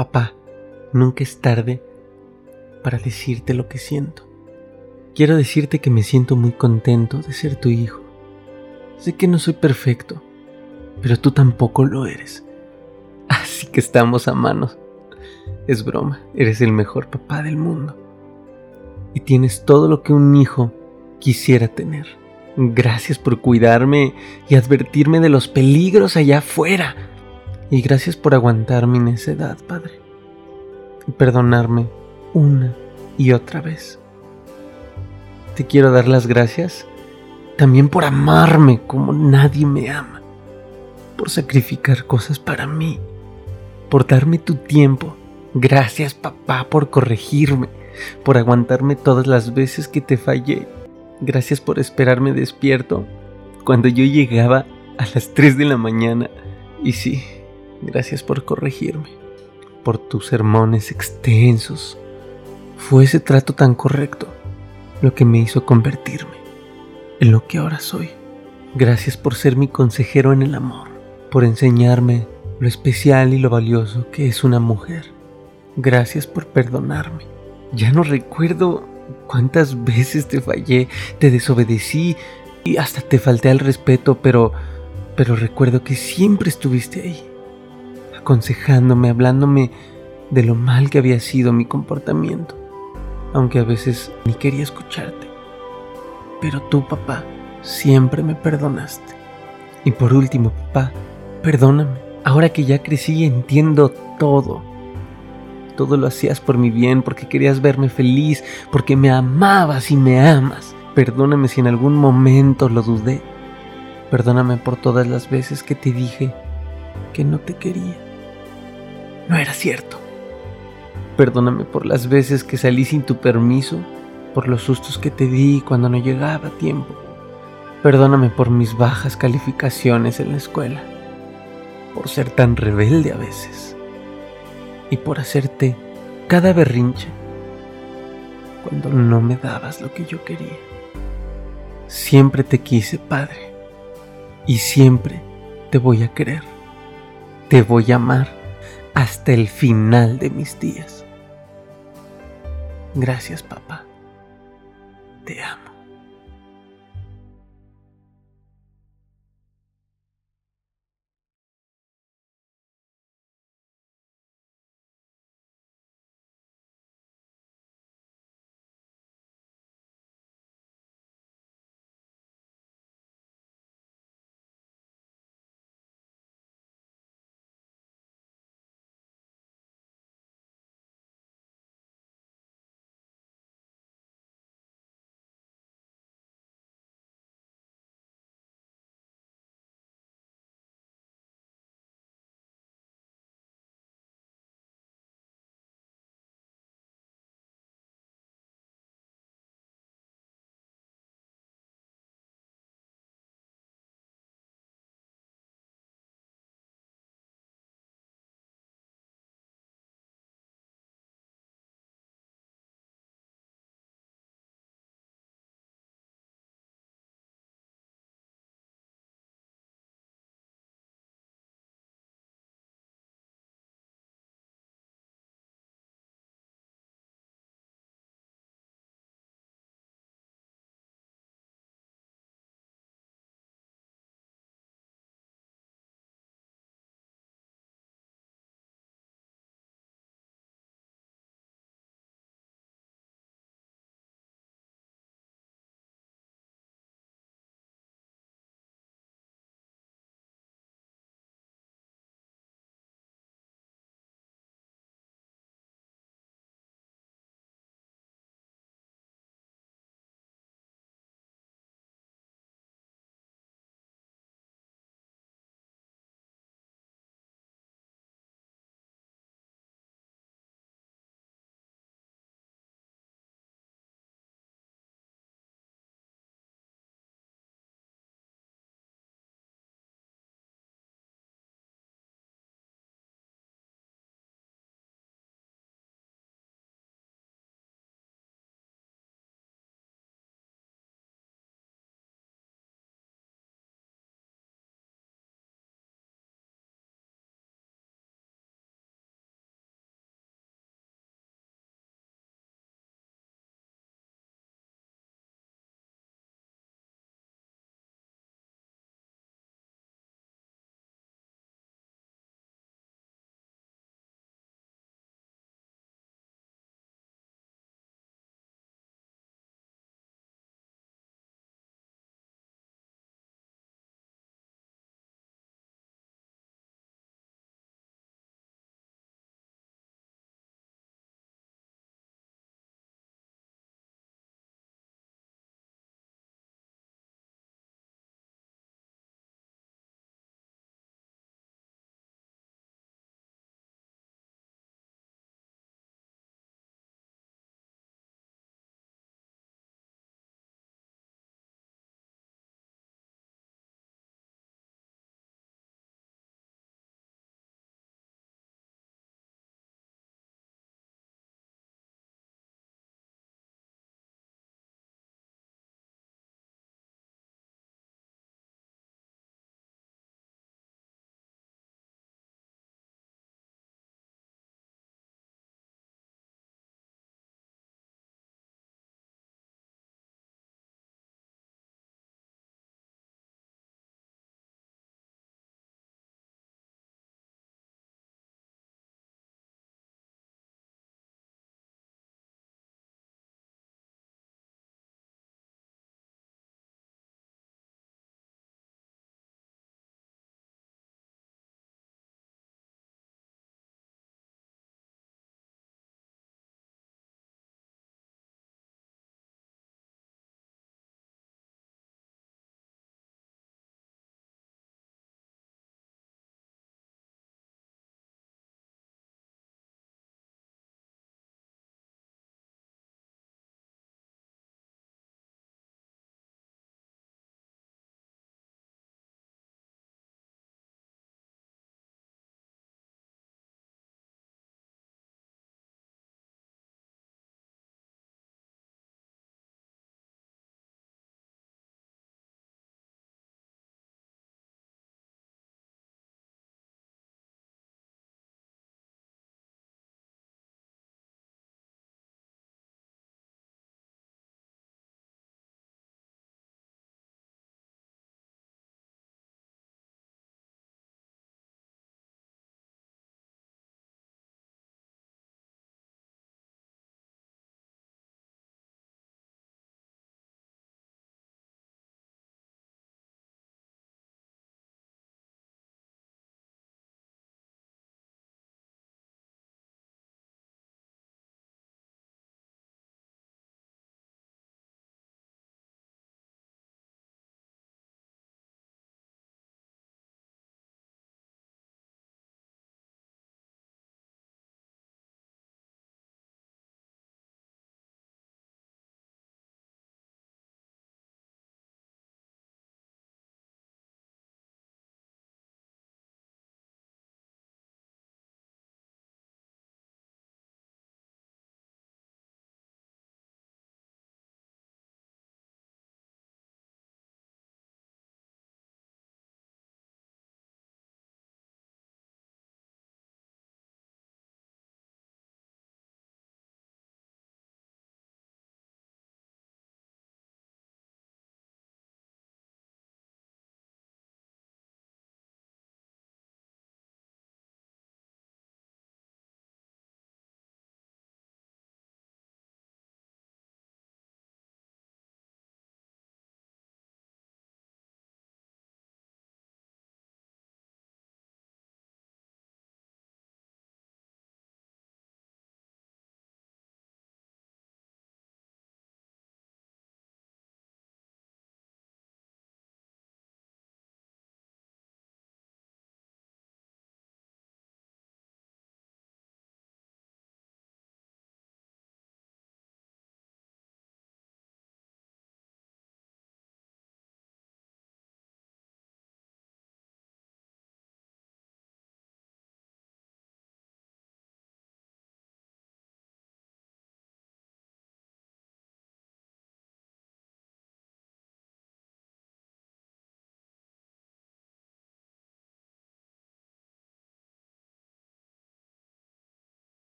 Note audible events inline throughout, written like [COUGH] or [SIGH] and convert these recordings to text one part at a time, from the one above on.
Papá, nunca es tarde para decirte lo que siento. Quiero decirte que me siento muy contento de ser tu hijo. Sé que no soy perfecto, pero tú tampoco lo eres. [LAUGHS] Así que estamos a manos. Es broma, eres el mejor papá del mundo. Y tienes todo lo que un hijo quisiera tener. Gracias por cuidarme y advertirme de los peligros allá afuera. Y gracias por aguantar mi necedad, Padre. Y perdonarme una y otra vez. Te quiero dar las gracias también por amarme como nadie me ama. Por sacrificar cosas para mí. Por darme tu tiempo. Gracias, papá, por corregirme. Por aguantarme todas las veces que te fallé Gracias por esperarme despierto cuando yo llegaba a las 3 de la mañana. Y sí, gracias por corregirme, por tus sermones extensos. Fue ese trato tan correcto lo que me hizo convertirme en lo que ahora soy. Gracias por ser mi consejero en el amor, por enseñarme lo especial y lo valioso que es una mujer. Gracias por perdonarme. Ya no recuerdo cuántas veces te fallé, te desobedecí y hasta te falté al respeto, pero pero recuerdo que siempre estuviste ahí, aconsejándome, hablándome de lo mal que había sido mi comportamiento, aunque a veces ni quería escucharte. Pero tú, papá, siempre me perdonaste. Y por último, papá, perdóname. Ahora que ya crecí entiendo todo, todo lo hacías por mi bien, porque querías verme feliz, porque me amabas y me amas. Perdóname si en algún momento lo dudé. Perdóname por todas las veces que te dije que no te quería. No era cierto. Perdóname por las veces que salí sin tu permiso, por los sustos que te di cuando no llegaba a tiempo. Perdóname por mis bajas calificaciones en la escuela, por ser tan rebelde a veces y por hacerte cada berrinche cuando no me dabas lo que yo quería. Siempre te quise, Padre, y siempre te voy a querer. Te voy a amar hasta el final de mis días. Gracias, papá. Te amo.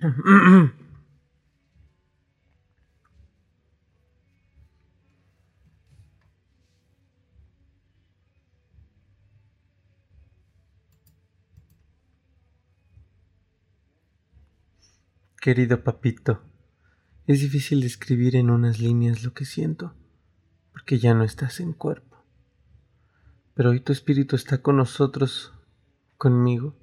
[CLEARS THROAT] Querido papito, es difícil describir en unas líneas lo que siento, porque ya no estás en cuerpo. Pero hoy tu espíritu está con nosotros, conmigo.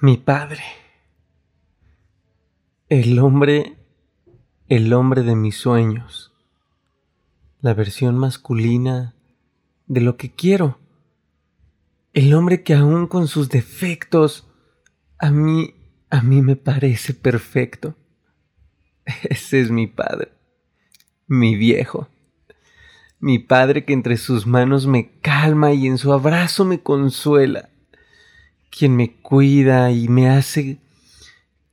Mi padre. El hombre, el hombre de mis sueños. La versión masculina de lo que quiero. El hombre que aún con sus defectos, a mí, a mí me parece perfecto. [LAUGHS] Ese es mi padre, mi viejo. Mi padre que entre sus manos me calma y en su abrazo me consuela quien me cuida y me hace,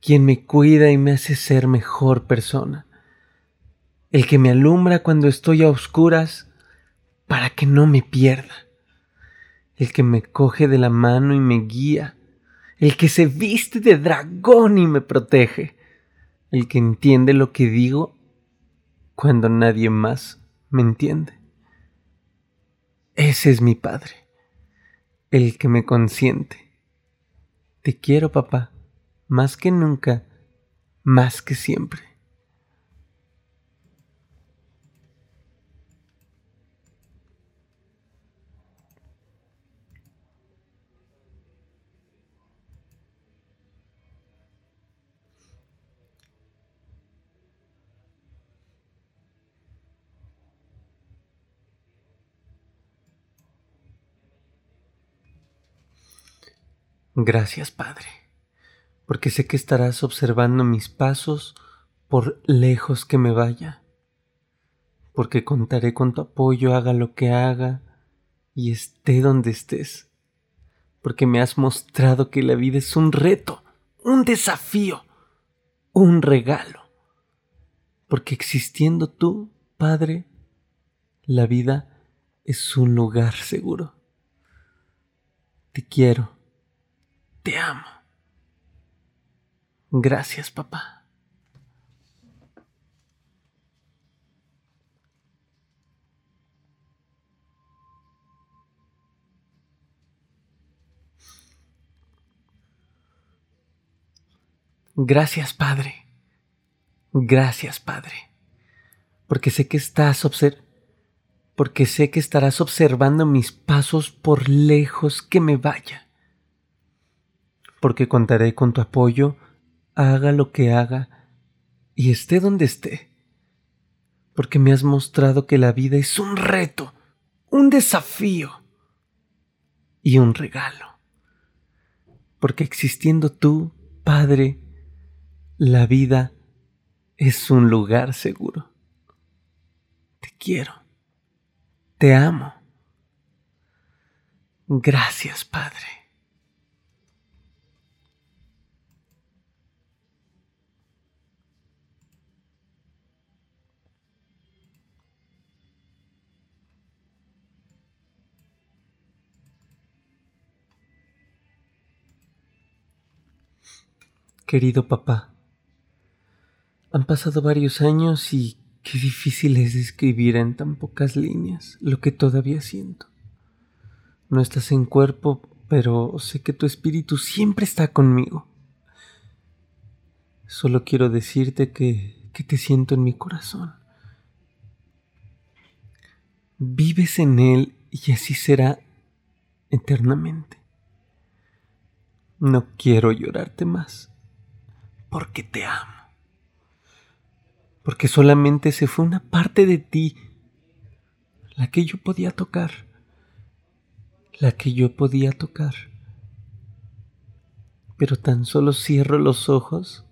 quien me cuida y me hace ser mejor persona. El que me alumbra cuando estoy a oscuras para que no me pierda. El que me coge de la mano y me guía. El que se viste de dragón y me protege. El que entiende lo que digo cuando nadie más me entiende. Ese es mi Padre, el que me consiente te quiero, papá, más que nunca, más que siempre. Gracias, Padre, porque sé que estarás observando mis pasos por lejos que me vaya, porque contaré con tu apoyo, haga lo que haga y esté donde estés, porque me has mostrado que la vida es un reto, un desafío, un regalo, porque existiendo tú, Padre, la vida es un lugar seguro. Te quiero te amo. Gracias, papá. Gracias, Padre. Gracias, Padre. Porque sé que estás observando porque sé que estarás observando mis pasos por lejos que me vaya porque contaré con tu apoyo, haga lo que haga y esté donde esté, porque me has mostrado que la vida es un reto, un desafío y un regalo, porque existiendo tú, Padre, la vida es un lugar seguro. Te quiero, te amo. Gracias, Padre. Querido papá, han pasado varios años y qué difícil es describir en tan pocas líneas lo que todavía siento. No estás en cuerpo, pero sé que tu espíritu siempre está conmigo. Solo quiero decirte que, que te siento en mi corazón. Vives en él y así será eternamente. No quiero llorarte más, porque te amo. Porque solamente se fue una parte de ti, la que yo podía tocar la que yo podía tocar. Pero tan solo cierro los ojos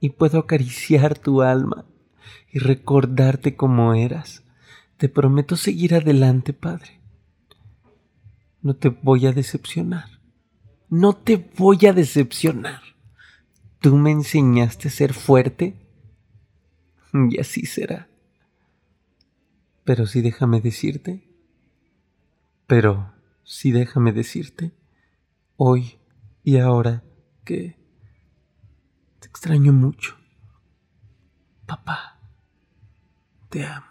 y puedo acariciar tu alma y recordarte como eras. Te prometo seguir adelante, Padre. No te voy a decepcionar. No te voy a decepcionar. Tú me enseñaste a ser fuerte y así será. Pero sí déjame decirte, pero sí déjame decirte, hoy y ahora, que te extraño mucho. Papá, te amo.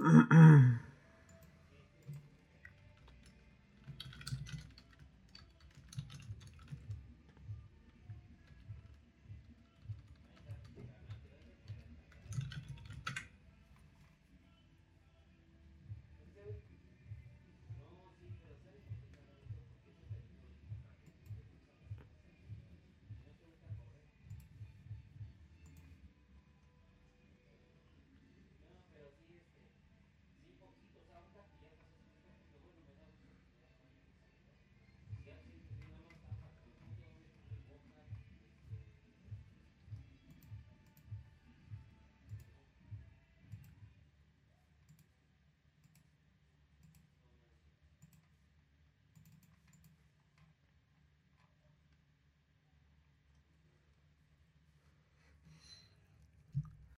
mm